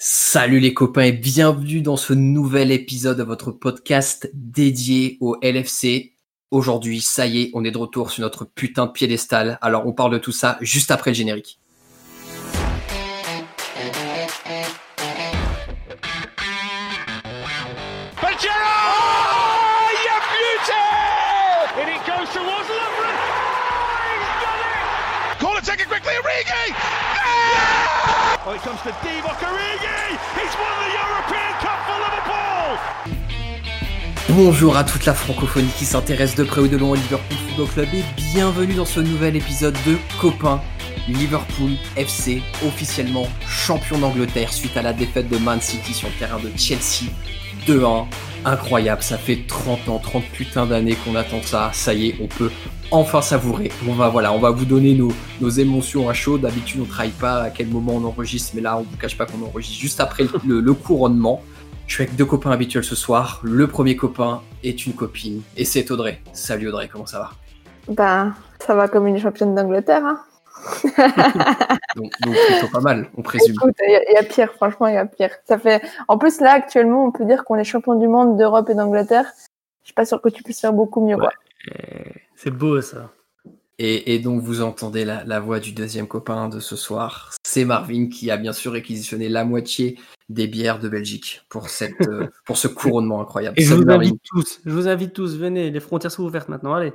Salut les copains et bienvenue dans ce nouvel épisode de votre podcast dédié au LFC. Aujourd'hui, ça y est, on est de retour sur notre putain de piédestal. Alors on parle de tout ça juste après le générique. Bonjour à toute la francophonie qui s'intéresse de près ou de loin au Liverpool Football Club et bienvenue dans ce nouvel épisode de Copain Liverpool FC, officiellement champion d'Angleterre suite à la défaite de Man City sur le terrain de Chelsea 2-1. Incroyable, ça fait 30 ans, 30 putains d'années qu'on attend ça. Ça y est, on peut enfin savourer. On va voilà, on va vous donner nos, émotions à chaud. D'habitude, on ne travaille pas à quel moment on enregistre, mais là, on vous cache pas qu'on enregistre juste après le, couronnement. Je suis avec deux copains habituels ce soir. Le premier copain est une copine et c'est Audrey. Salut Audrey, comment ça va? Bah, ça va comme une championne d'Angleterre. Hein donc, donc plutôt pas mal, on présume. il y, a pire, franchement, il y a pire. Ça fait. En plus, là, actuellement, on peut dire qu'on est champion du monde d'Europe et d'Angleterre. Je suis pas sûr que tu puisses faire beaucoup mieux. C'est beau ça. Et, donc vous entendez la, voix du deuxième copain de ce soir. C'est Marvin qui a bien sûr réquisitionné la moitié des bières de Belgique pour, cette, euh, pour ce couronnement incroyable. Et je vous invite tous, je vous invite tous, venez, les frontières sont ouvertes maintenant, allez.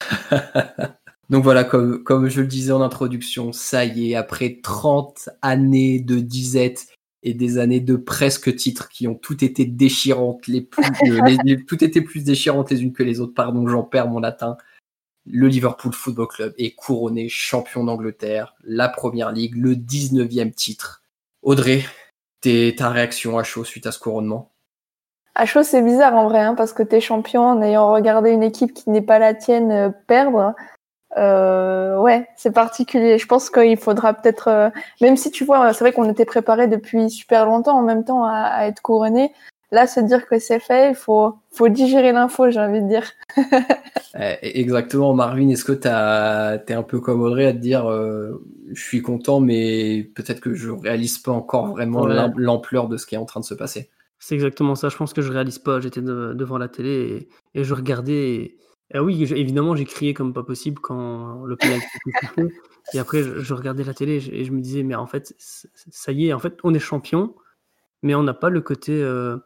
donc voilà, comme, comme je le disais en introduction, ça y est, après 30 années de disette et des années de presque titres qui ont toutes été déchirantes, les plus, euh, toutes été plus déchirantes les unes que les autres, pardon, j'en perds mon latin. Le Liverpool Football Club est couronné champion d'Angleterre, la première ligue, le 19e titre. Audrey, ta réaction à chaud suite à ce couronnement? À chaud, c'est bizarre en vrai, hein, parce que tu es champion en ayant regardé une équipe qui n'est pas la tienne euh, perdre. Euh, ouais, c'est particulier. Je pense qu'il faudra peut-être, euh, même si tu vois, c'est vrai qu'on était préparé depuis super longtemps en même temps à, être couronné. Là, se dire que c'est fait, il faut, faut digérer l'info, j'ai envie de dire. Eh, exactement, Marvin. Est-ce que tu es un peu comme Audrey à te dire, euh, je suis content, mais peut-être que je réalise pas encore vraiment l'ampleur de ce qui est en train de se passer? C'est exactement ça. Je pense que je réalise pas. J'étais devant la télé et, et je regardais. Ah oui, évidemment, j'ai crié comme pas possible quand le pénalty Et après, je, regardais la télé et je, me disais, mais en fait, ça y est, en fait, on est champion, mais on n'a pas le côté, euh,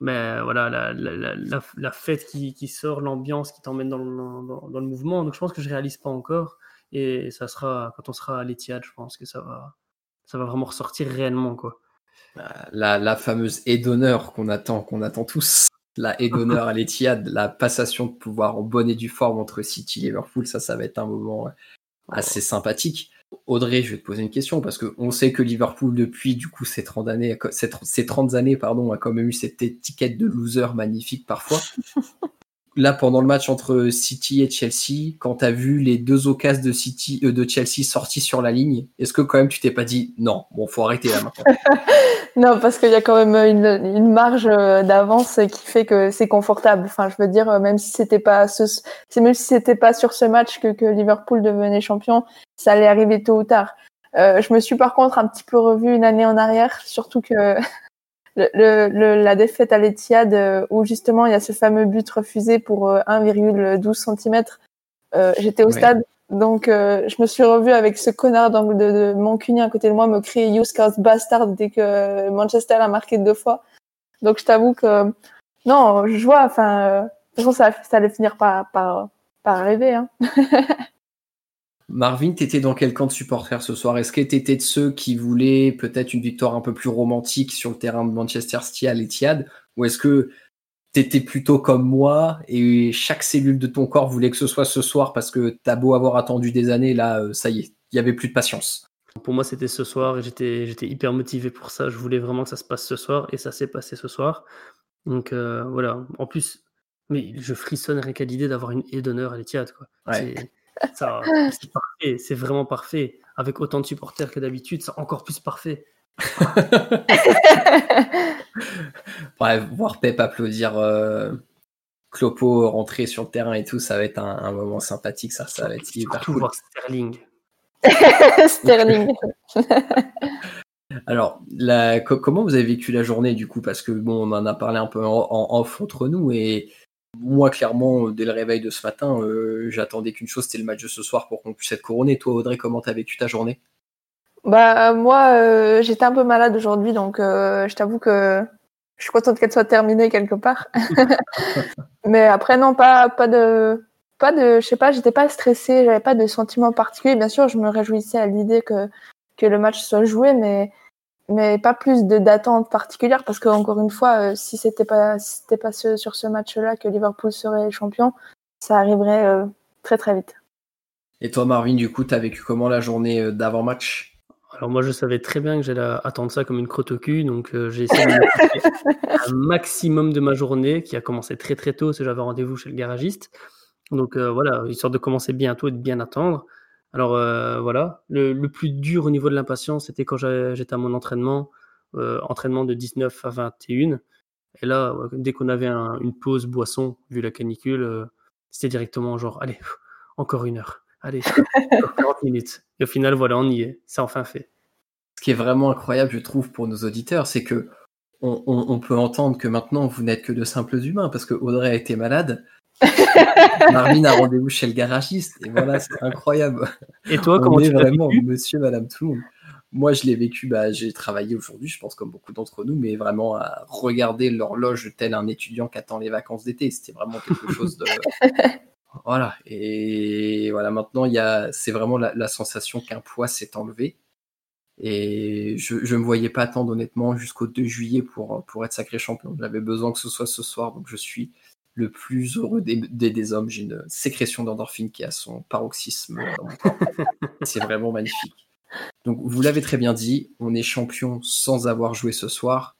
ben, voilà, la, la, la, fête qui, sort, l'ambiance qui t'emmène dans, dans, le mouvement. Donc, je pense que je réalise pas encore. Et ça sera, quand on sera à l'Etihad, je pense que ça va, ça va vraiment ressortir réellement, quoi. La, la fameuse aide d'honneur qu'on attend, qu'on attend tous la haie d'honneur à l'Etihad, la passation de pouvoir en bonne et due forme entre City et Liverpool, ça, ça va être un moment assez sympathique. Audrey, je vais te poser une question parce qu'on sait que Liverpool, depuis du coup ces 30 années, ces 30 années pardon, a quand même eu cette étiquette de loser magnifique parfois. Là, pendant le match entre City et Chelsea, quand tu as vu les deux occasions de City, euh, de Chelsea sorties sur la ligne, est-ce que quand même tu t'es pas dit non, bon, faut arrêter là maintenant Non, parce qu'il y a quand même une, marge euh, d'avance qui fait que c'est confortable. Enfin, je veux dire, euh, même si c'était pas ce, même si c'était pas sur ce match que, Liverpool devenait champion, ça allait arriver tôt ou tard. je me suis par contre un petit peu revu une année en arrière, surtout que le, la défaite à l'Etihad euh, où justement il y a ce fameux but refusé pour 1,12 euh, cm. Euh, j'étais au stade, donc je me suis revue avec ce connard de, de, Mancunien à côté de moi me crier You Scouts Bastard dès que Manchester a marqué deux fois. Donc je t'avoue que non, je vois, enfin, de toute façon ça, ça allait finir par, par, par arriver. Hein. Marvin, t'étais dans quel camp de supporters ce soir? Est-ce que t'étais de ceux qui voulaient peut-être une victoire un peu plus romantique sur le terrain de Manchester City à l'Etihad? Ou est-ce que t'étais plutôt comme moi et chaque cellule de ton corps voulait que ce soit ce soir parce que t'as beau avoir attendu des années, là, euh, ça y est, il y avait plus de patience? Pour moi, c'était ce soir et j'étais, j'étais hyper motivé pour ça. Je voulais vraiment que ça se passe ce soir et ça s'est passé ce soir. Donc euh, voilà, en plus, mais je frissonne rien qu'à l'idée d'avoir une haie d'honneur à l'Etihad. Quoi. C'est parfait, c'est vraiment parfait. Avec autant de supporters que d'habitude, c'est encore plus parfait. Bref, voir Pep applaudir euh, Clopo rentrer sur le terrain et tout, ça va être un, moment sympathique, ça, ça va être hyper cool. voir Sterling. Sterling. Alors, la, comment vous avez vécu la journée du coup? Parce que bon, on en a parlé un peu en, off entre nous et moi, clairement, dès le réveil de ce matin, euh, j'attendais qu'une chose, c'était le match de ce soir pour qu'on puisse être couronné. Toi, Audrey, comment t'as vécu ta journée? Bah moi, euh, j'étais un peu malade aujourd'hui, donc euh, je t'avoue que je suis contente qu'elle soit terminée quelque part. Mais après, non, pas de pas de, je sais pas, j'étais pas stressée, j'avais pas de sentiment particulier. Bien sûr, je me réjouissais à l'idée que le match soit joué, mais mais pas plus de d'attente particulière parce que encore une fois, euh, si c'était pas si c'était pas ce, sur ce match-là que Liverpool serait champion, ça arriverait euh, très très vite. Et toi, Marvin, du coup, t'as vécu comment la journée euh, d'avant match? Alors moi je savais très bien que j'allais attendre ça comme une crotte au cul, donc j'ai essayé de un maximum de ma journée qui a commencé très très tôt, parce que j'avais rendez-vous chez le garagiste. Donc voilà, histoire de commencer bientôt et de bien attendre. Alors euh, voilà, le, plus dur au niveau de l'impatience, c'était quand j'étais à mon entraînement, euh, entraînement de 19 à 21. Et là, dès qu'on avait une pause boisson, vu la canicule, euh, c'était directement genre, allez, encore une heure, allez, 40 minutes. Et au final, voilà, on y est, c'est enfin fait. Ce qui est vraiment incroyable, je trouve, pour nos auditeurs, c'est que on, peut entendre que maintenant, vous n'êtes que de simples humains, parce que Audrey a été malade, Marvin a rendez-vous chez le garagiste et voilà, c'est incroyable. Et toi, comment tu vraiment monsieur, madame, tout Moi, je l'ai vécu, bah, j'ai travaillé aujourd'hui, je pense comme beaucoup d'entre nous, mais vraiment à regarder l'horloge tel un étudiant qui attend les vacances d'été. C'était vraiment quelque chose de. voilà. Et voilà, maintenant, il y a, c'est vraiment la, sensation qu'un poids s'est enlevé. Et je ne me voyais pas attendre honnêtement jusqu'au 2 juillet pour, pour être sacré champion. J'avais besoin que ce soit ce soir, donc je suis le plus heureux des, des, hommes. J'ai une sécrétion d'endorphine qui a son paroxysme dans mon corps. C'est vraiment magnifique. Donc, vous l'avez très bien dit, on est champion sans avoir joué ce soir.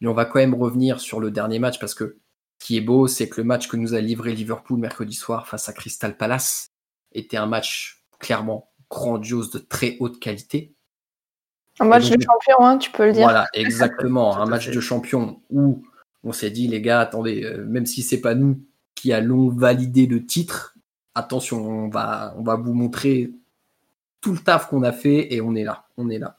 Mais on va quand même revenir sur le dernier match parce que ce qui est beau, c'est que le match que nous a livré Liverpool mercredi soir face à Crystal Palace était un match clairement grandiose de très haute qualité. Un match de champion, hein, tu peux le dire. Voilà, exactement. un match de champion où on s'est dit, les gars, attendez, euh, même si c'est pas nous qui allons valider le titre, attention, on va, vous montrer tout le taf qu'on a fait et on est là, on est là.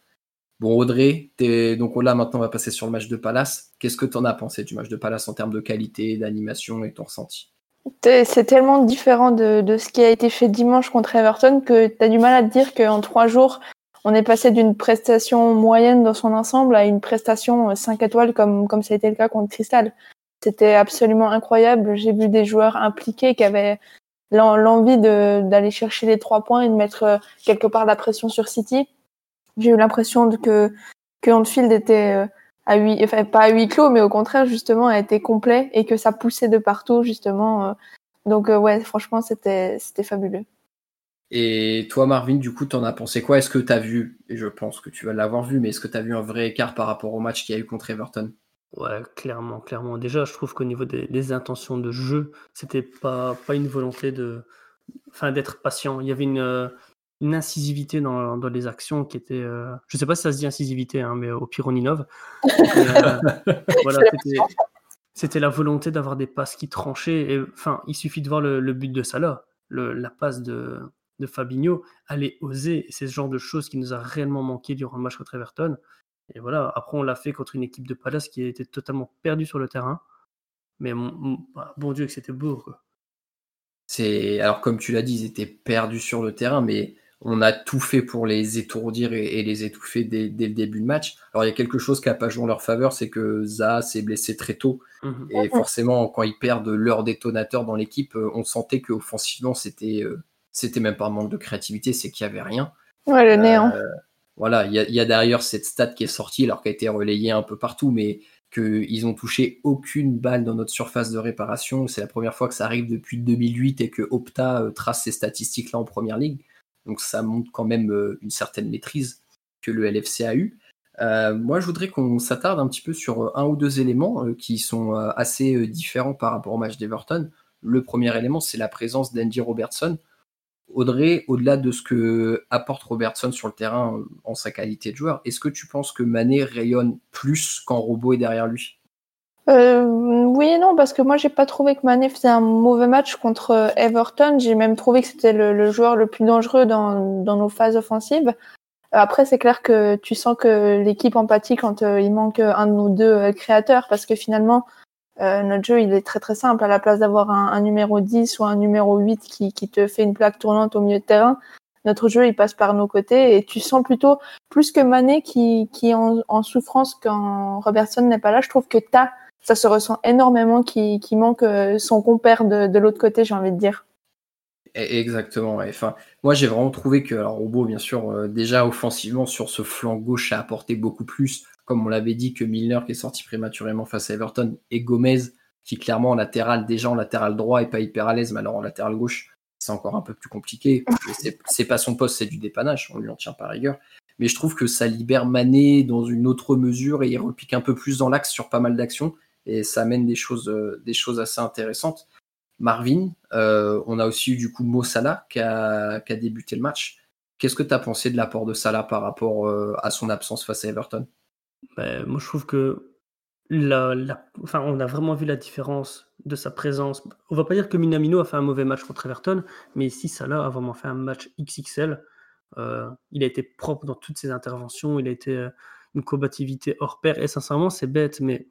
Bon, Audrey, donc là maintenant on va passer sur le match de Palace. Qu'est-ce que tu en as pensé du match de Palace en termes de qualité, d'animation et ton ressenti? C'est tellement différent de, de, ce qui a été fait dimanche contre Everton que tu as du mal à te dire qu'en trois jours, on est passé d'une prestation moyenne dans son ensemble à une prestation 5 euh, étoiles comme, comme ça a été le cas contre Crystal. C'était absolument incroyable. J'ai vu des joueurs impliqués qui avaient l'envie d'aller chercher les trois points et de mettre euh, quelque part la pression sur City. J'ai eu l'impression que, que Anfield était euh, à huit, enfin pas à huis clos, mais au contraire justement a été complet et que ça poussait de partout justement. Donc ouais, franchement c'était fabuleux. Et toi, Marvin, du coup, t'en as pensé quoi? Est-ce que tu as vu, et je pense que tu vas l'avoir vu, mais est-ce que tu as vu un vrai écart par rapport au match qu'il y a eu contre Everton? Ouais, clairement, clairement. Déjà, je trouve qu'au niveau des, intentions de jeu, c'était pas, pas une volonté de, enfin, d'être patient. Il y avait une, une incisivité dans, dans, les actions qui était, euh, je sais pas si ça se dit incisivité, hein, mais au pire on innove. Euh, voilà, c'était la volonté d'avoir des passes qui tranchaient. Et, enfin, il suffit de voir le, le but de Salah, le, la passe de, de Fabinho, aller oser. C'est ce genre de choses qui nous a réellement manqué durant le match contre Everton. Et voilà, après on l'a fait contre une équipe de Palace qui était totalement perdue sur le terrain. Mais bah, bon Dieu que c'était beau. C'est alors comme tu l'as dit, ils étaient perdus sur le terrain, mais on a tout fait pour les étourdir et, les étouffer dès, le début de match. Alors il y a quelque chose qui n'a pas joué en leur faveur, c'est que Zaha s'est blessé très tôt. Mhm. Et forcément, quand ils perdent leur détonateur dans l'équipe, euh, on sentait qu'offensivement, c'était euh, c'était même pas un manque de créativité, c'est qu'il y avait rien. Ouais, le néant. Euh, voilà, il y a, d'ailleurs cette stat qui est sortie, alors qu'elle a été relayée un peu partout, mais qu'ils ont touché aucune balle dans notre surface de réparation. C'est la première fois que ça arrive depuis 2008 et que Opta euh, trace ces statistiques-là en première ligue. Donc ça montre quand même euh, une certaine maîtrise que le LFC a eu. moi, je voudrais qu'on s'attarde un petit peu sur un ou deux éléments qui sont assez différents par rapport au match d'Everton. Le premier élément, c'est la présence d'Andy Robertson. Audrey, au-delà de ce que apporte Robertson sur le terrain euh, en sa qualité de joueur, est-ce que tu penses que Mané rayonne plus quand Robot est derrière lui? Euh, Oui et non, parce que moi j'ai pas trouvé que Mané faisait un mauvais match contre euh, Everton. J'ai même trouvé que c'était le, joueur le plus dangereux dans, nos phases offensives. Après, c'est clair que tu sens que l'équipe empathie quand il manque un ou deux créateurs, parce que finalement, notre jeu, il est très très simple. À la place d'avoir un, numéro 10 ou un numéro 8 qui, qui te fait une plaque tournante au milieu de terrain, notre jeu il passe par nos côtés et tu sens plutôt plus que Mané qui, qui est en, souffrance quand Robertson n'est pas là. Je trouve que Ta, ça se ressent énormément qui, qui manque euh, son compère de, de l'autre côté, j'ai envie de dire. E-, exactement. Enfin, moi j'ai vraiment trouvé que alors Robo bien sûr euh, déjà offensivement sur ce flanc gauche a apporté beaucoup plus, comme on l'avait dit que Milner qui est sorti prématurément face à Everton et Gomez qui clairement en latéral déjà en latéral droit et pas hyper à l'aise, mais alors en latéral gauche c'est encore un peu plus compliqué. C'est pas son poste, c'est du dépannage, on lui en tient par rigueur. Mais je trouve que ça libère Mané dans une autre mesure et il repique un peu plus dans l'axe sur pas mal d'actions et ça amène des choses, euh, des choses assez intéressantes. Marvin, euh, on a aussi eu du coup Mo Salah qui a, débuté le match. Qu'est-ce que tu as pensé de l'apport de Salah par rapport euh, à son absence face à Everton? Ben, Moi, je trouve que la, enfin, on a vraiment vu la différence de sa présence. On va pas dire que Minamino a fait un mauvais match contre Everton, mais ici, Salah a vraiment fait un match XXL. Euh, il a été propre dans toutes ses interventions, il a été euh, une combativité hors pair, et sincèrement, c'est bête, mais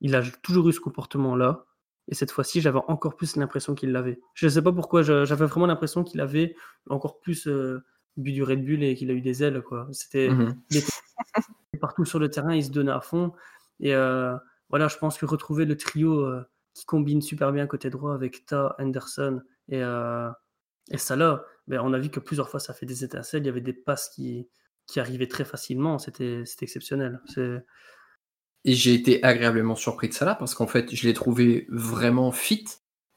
il a toujours eu ce comportement-là. Et cette fois-ci, j'avais encore plus l'impression qu'il l'avait. Je ne sais pas pourquoi, j'avais vraiment l'impression qu'il avait encore plus euh, bu du Red Bull et qu'il a eu des ailes. Quoi. C'était, mhm. il était partout sur le terrain, il se donnait à fond. Et euh, voilà, je pense que retrouver le trio euh, qui combine super bien côté droit avec Ta, Anderson et, euh, et Salah, ben, on a vu que plusieurs fois ça fait des étincelles. Il y avait des passes qui, qui arrivaient très facilement. C'était exceptionnel. Et j'ai été agréablement surpris de Salah parce qu'en fait, je l'ai trouvé vraiment fit.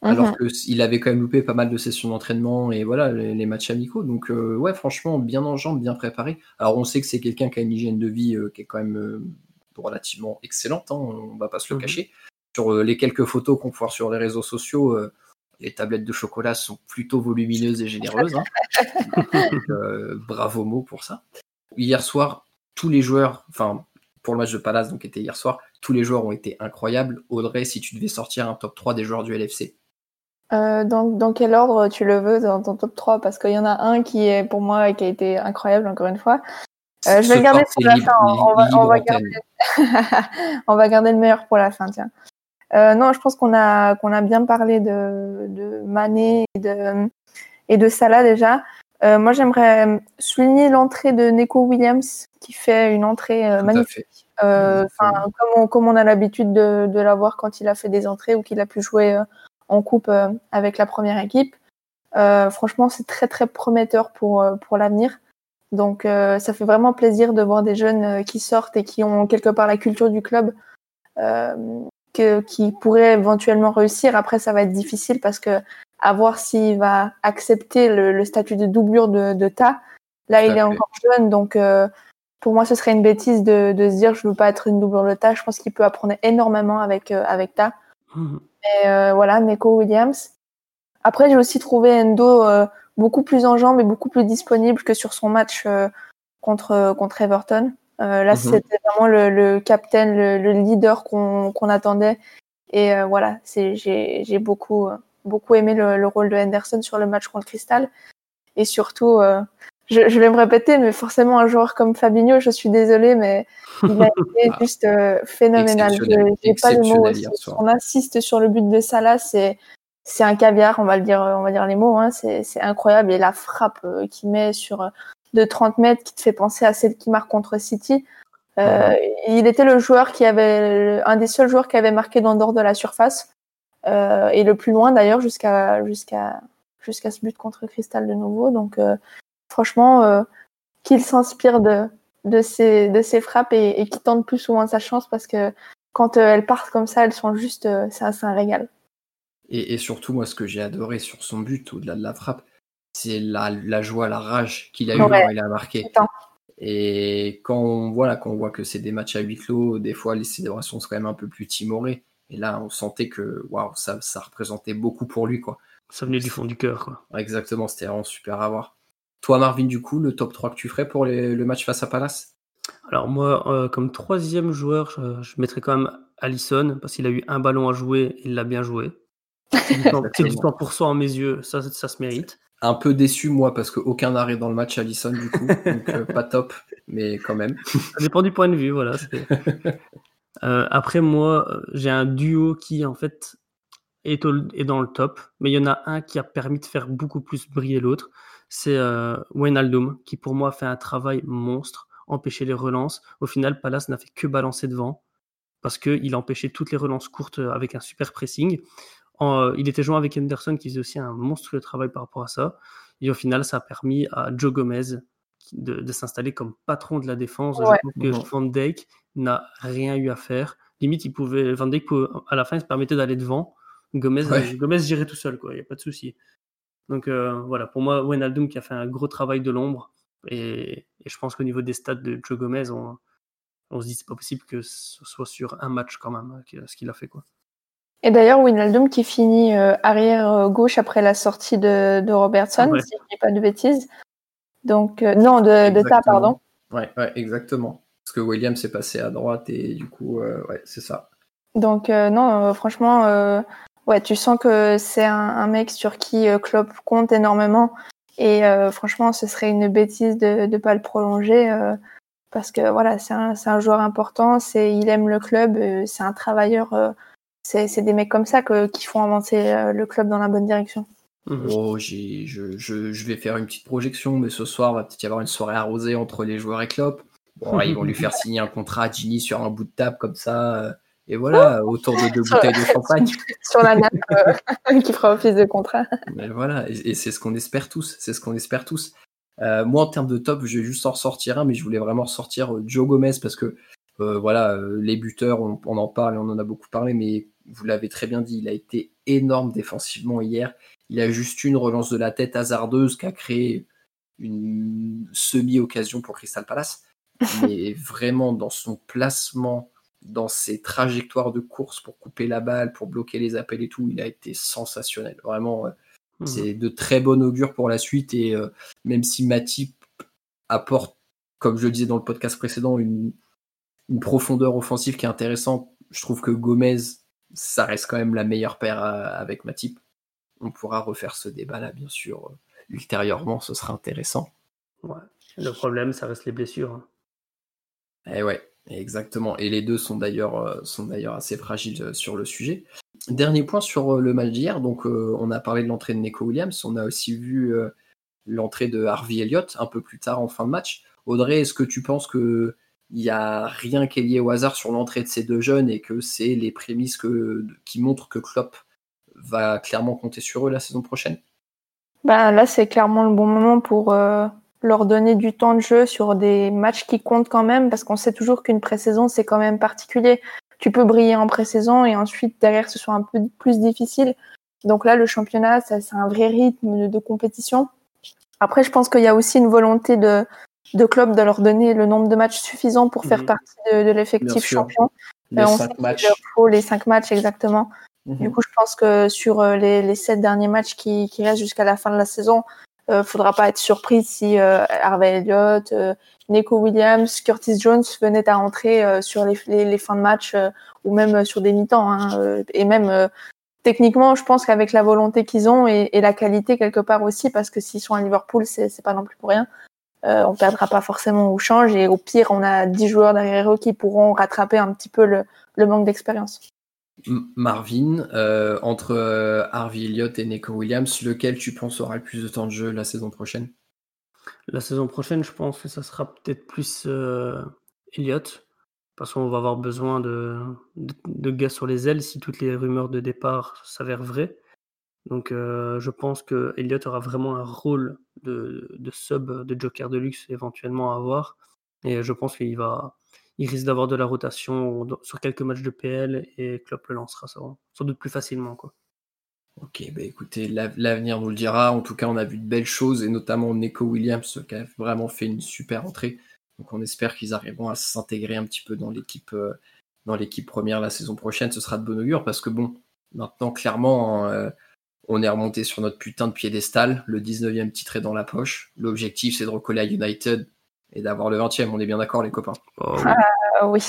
Alors mhm. qu'il avait quand même loupé pas mal de sessions d'entraînement et voilà les, matchs amicaux. Donc ouais, franchement, bien en jambes, bien préparé. Alors on sait que c'est quelqu'un qui a une hygiène de vie qui est quand même relativement excellente, hein, on va pas se le mhm. cacher. Sur euh, les quelques photos qu'on peut voir sur les réseaux sociaux, euh, les tablettes de chocolat sont plutôt volumineuses et généreuses. Hein. Euh, bravo mot pour ça. Hier soir, tous les joueurs, enfin pour le match de Palace, donc était hier soir, tous les joueurs ont été incroyables. Audrey, si tu devais sortir un top 3 des joueurs du LFC. Dans, quel ordre tu le veux dans ton top 3 Parce qu'il y en a un qui est pour moi qui a été incroyable encore une fois. Euh, je vais le garder pour la fin. On va, on, va garder... on va, garder... le meilleur pour la fin, tiens. Euh, non, je pense qu'on a, qu'on a bien parlé de, de Mané et de, et de Salah déjà. Euh, moi, j'aimerais souligner l'entrée de Neko Williams qui fait une entrée euh, magnifique. Euh, comme, on, comme on a l'habitude de, de l'avoir quand il a fait des entrées ou qu'il a pu jouer en coupe avec la première équipe. franchement, c'est très très prometteur pour, pour l'avenir. Donc euh, ça fait vraiment plaisir de voir des jeunes euh, qui sortent et qui ont quelque part la culture du club, euh, que, qui pourraient éventuellement réussir. Après, ça va être difficile parce que à voir s'il va accepter le, statut de doublure de, de Ta. Là, il est encore jeune, donc pour moi, ce serait une bêtise de, de se dire je veux pas être une doublure de Ta. Je pense qu'il peut apprendre énormément avec avec Ta. Mmh. Mais voilà, Neko Williams. Après, j'ai aussi trouvé Endo beaucoup plus en jambes et beaucoup plus disponible que sur son match euh, contre, euh, contre Everton. Euh, là, mhm. c'était vraiment le, le captain, le, leader qu'on attendait. Et voilà, j'ai beaucoup, beaucoup aimé le, rôle de Henderson sur le match contre Crystal. Et surtout, je, je, vais me répéter, mais forcément, un joueur comme Fabinho, je suis désolée, mais il a été juste phénoménal. J'ai pas de mots. On insiste sur le but de Salah, c'est c'est un caviar, on va le dire, on va dire les mots. Hein, c'est incroyable et la frappe euh, qu'il met sur euh, de 30 mètres qui te fait penser à celle qui marque contre City. Euh, il était le joueur qui avait un des seuls joueurs qui avait marqué dans dehors de la surface euh, et le plus loin d'ailleurs jusqu'à jusqu'à jusqu'à ce but contre Cristal de nouveau. Donc euh, franchement, euh, qu'il s'inspire de de ses de ses frappes et, et qu'il tente plus souvent sa chance parce que quand elles partent comme ça, elles sont juste, c'est un régal. Et, surtout, moi, ce que j'ai adoré sur son but, au-delà de la frappe, c'est la, joie, la rage qu'il a eu quand il a marqué. Et quand on, voilà, quand on voit que c'est des matchs à huis clos, des fois les célébrations sont quand même un peu plus timorées. Et là, on sentait que waouh, ça, ça représentait beaucoup pour lui. quoi. Ça venait du fond du cœur. Quoi. Exactement, c'était vraiment super à voir. Toi, Marvin, du coup, le top 3 que tu ferais pour le match face à Palace? Alors, moi, euh, comme troisième joueur, je, je mettrais quand même Allison, parce qu'il a eu un ballon à jouer, il l'a bien joué. C'est du 100% à mes yeux, ça, ça se mérite. Un peu déçu, moi, parce qu'aucun arrêt dans le match Allison, du coup. donc, euh, pas top, mais quand même. Ça dépend du point de vue, voilà. euh, après, moi, j'ai un duo qui, en fait, est, au, est, dans le top, mais il y en a un qui a permis de faire beaucoup plus briller l'autre. C'est euh, Wijnaldum, qui pour moi fait un travail monstre, empêcher les relances. Au final, Palace n'a fait que balancer devant, parce qu'il a empêché toutes les relances courtes avec un super pressing. En, il était jouant avec Henderson qui faisait aussi un monstrueux travail par rapport à ça. Et au final, ça a permis à Joe Gomez de, de s'installer comme patron de la défense. Ouais. Je trouve que Van Dijk n'a rien eu à faire. Limite, il pouvait, Van Dijk, pouvait, à la fin, il se permettait d'aller devant. Gomez, Ouais. Gomez gérait tout seul, quoi. Il n'y a pas de souci. Donc euh, voilà, pour moi, Wijnaldum qui a fait un gros travail de l'ombre. Et, et je pense qu'au niveau des stats de Joe Gomez, on, on se dit c'est pas possible que ce soit sur un match quand même ce qu'il a fait, quoi. Et d'ailleurs, Wijnaldum qui finit euh, arrière euh, gauche après la sortie de, de Robertson, Ouais. si je dis pas de bêtises. Donc, euh, non, de, de Ta, pardon. Ouais, ouais, exactement. Parce que William s'est passé à droite et du coup, euh, ouais, c'est ça. Donc, euh, non, euh, franchement, euh, ouais, tu sens que c'est un, un mec sur qui euh, Klopp compte énormément. Et euh, franchement, ce serait une bêtise de ne pas le prolonger. euh, parce que voilà, c'est un, joueur important, c'est, il aime le club, euh, c'est un travailleur. euh, c'est, des mecs comme ça que, qui font avancer euh, le club dans la bonne direction. Mhm. Oh, j'ai, je, je, je vais faire une petite projection, mais ce soir, va peut-être y avoir une soirée arrosée entre les joueurs et Klopp. Bon, ils vont lui faire signer un contrat à Ginny sur un bout de table comme ça. Et voilà, autour de deux bouteilles de champagne. Sur la nappe euh, qui fera office de contrat. Mais voilà, et, et c'est ce qu'on espère tous. C'est ce qu'on espère tous. Euh, moi, en termes de top, je vais juste en ressortir un, mais je voulais vraiment ressortir euh, Joe Gomez parce que euh, voilà, les buteurs, on, on en parle et on en a beaucoup parlé, mais vous l'avez très bien dit, il a été énorme défensivement hier. Il a juste une relance de la tête hasardeuse qui a créé une semi-occasion pour Crystal Palace. Mais vraiment, dans son placement, dans ses trajectoires de course pour couper la balle, pour bloquer les appels et tout, il a été sensationnel. Vraiment, euh, Mhm. c'est de très bon augure pour la suite. Et euh, même si Matip apporte, comme je le disais dans le podcast précédent, une, une profondeur offensive qui est intéressante, je trouve que Gomez, ça reste quand même la meilleure paire euh, avec Matip. On pourra refaire ce débat-là, bien sûr, ultérieurement, ce sera intéressant. Ouais. Le problème, ça reste les blessures. hein. Et Eh ouais, exactement. Et les deux sont d'ailleurs euh, sont d'ailleurs assez fragiles euh, sur le sujet. Dernier point sur euh, le match d'hier. Donc, on a parlé de l'entrée de Neko Williams. On a aussi vu l'entrée de Harvey Elliott un peu plus tard en fin de match. Audrey, est-ce que tu penses que il y a rien qui est lié au hasard sur l'entrée de ces deux jeunes et que c'est les prémices qui montrent que Klopp va clairement compter sur eux la saison prochaine? Ben, là, c'est clairement le bon moment pour leur donner du temps de jeu sur des matchs qui comptent quand même, parce qu'on sait toujours qu'une pré-saison, c'est quand même particulier. Tu peux briller en pré-saison et ensuite, derrière, ce soit un peu plus difficile. Donc là, le championnat, ça, c'est un vrai rythme de, de compétition. Après, je pense qu'il y a aussi une volonté de, de club de leur donner le nombre de matchs suffisant pour faire Mhm. partie de, l'effectif champion. Les Euh, on cinq sait matchs. qu'il leur faut les cinq matchs exactement. Mhm. Du coup, je pense que sur euh, les, les sept derniers matchs qui, qui restent jusqu'à la fin de la saison, euh, faudra pas être surpris si euh, Harvey Elliott, euh, Nico Williams, Curtis Jones venaient à rentrer sur les, les, les fins de match ou même sur des mi-temps. Hein, et même techniquement, je pense qu'avec la volonté qu'ils ont et, et la qualité quelque part aussi, parce que s'ils sont à Liverpool, c'est c'est pas non plus pour rien. Euh, on perdra pas forcément au change et au pire, on a 10 joueurs derrière eux qui pourront rattraper un petit peu le, le manque d'expérience. Marvin, euh, entre euh, Harvey Elliott et Neko Williams, lequel tu penses aura le plus de temps de jeu la saison prochaine? La saison prochaine, je pense que ça sera peut-être plus euh, Elliott, parce qu'on va avoir besoin de, de, de gars sur les ailes si toutes les rumeurs de départ s'avèrent vraies. Donc je pense que Elliott aura vraiment un rôle de, de sub, de joker de luxe éventuellement à avoir. Et je pense qu'il va, il risque d'avoir de la rotation sur quelques matchs de PL et Klopp le lancera sans, doute plus facilement. Quoi. Ok, bah écoutez, l'av- l'avenir nous le dira. En tout cas, on a vu de belles choses, et notamment Neko Williams qui a vraiment fait une super entrée. Donc on espère qu'ils arriveront à s'intégrer un petit peu dans l'équipe euh, dans l'équipe première la saison prochaine. Ce sera de bon augure parce que bon, maintenant clairement, euh, on est remonté sur notre putain de piédestal. Le 19e titre est dans la poche. L'objectif, c'est de recoller à United et d'avoir le 20e. On est bien d'accord, les copains. Oh, oui. Euh, oui.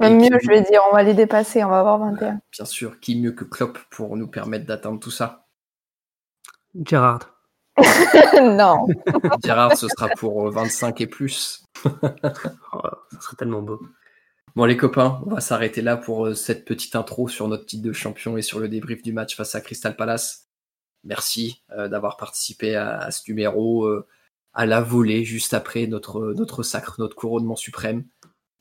Même mieux, qui- je vais dire, on va les dépasser, on va avoir 21. Bien sûr, qui mieux que Klopp pour nous permettre d'atteindre tout ça? Gerrard. non. Gérard, ce sera pour 25 et plus. Oh, ça serait tellement beau. Bon les copains, on va s'arrêter là pour euh, cette petite intro sur notre titre de champion et sur le débrief du match face à Crystal Palace. Merci euh, d'avoir participé à, à, ce numéro euh, à la volée juste après notre, notre sacre, notre couronnement suprême.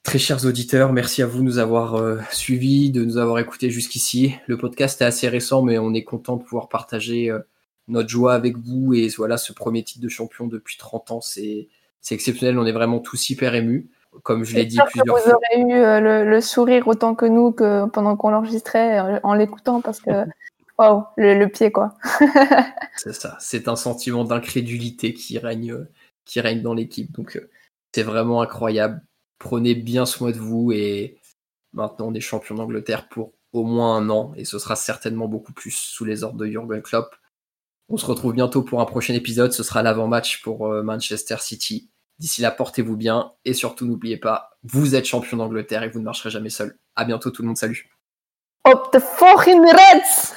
Très chers auditeurs, merci à vous de nous avoir euh, suivis, de nous avoir écoutés jusqu'ici. Le podcast est assez récent, mais on est content de pouvoir partager euh, notre joie avec vous. Et voilà, ce premier titre de champion depuis 30 ans, c'est exceptionnel. On est vraiment tous hyper émus. Comme je l'ai dit plusieurs vous fois. Vous aurez eu euh, le, le, sourire autant que nous que pendant qu'on l'enregistrait en, en l'écoutant parce que Le, le, pied quoi. c'est ça, c'est un sentiment d'incrédulité qui règne, qui règne dans l'équipe. Donc c'est vraiment incroyable. Prenez bien soin de vous et maintenant on est champion d'Angleterre pour au moins un an et ce sera certainement beaucoup plus sous les ordres de Jurgen Klopp. On se retrouve bientôt pour un prochain épisode. Ce sera l'avant-match pour Manchester City. D'ici là, portez-vous bien et surtout n'oubliez pas, vous êtes champion d'Angleterre et vous ne marcherez jamais seul. À bientôt tout le monde, salut. Up the fucking Reds!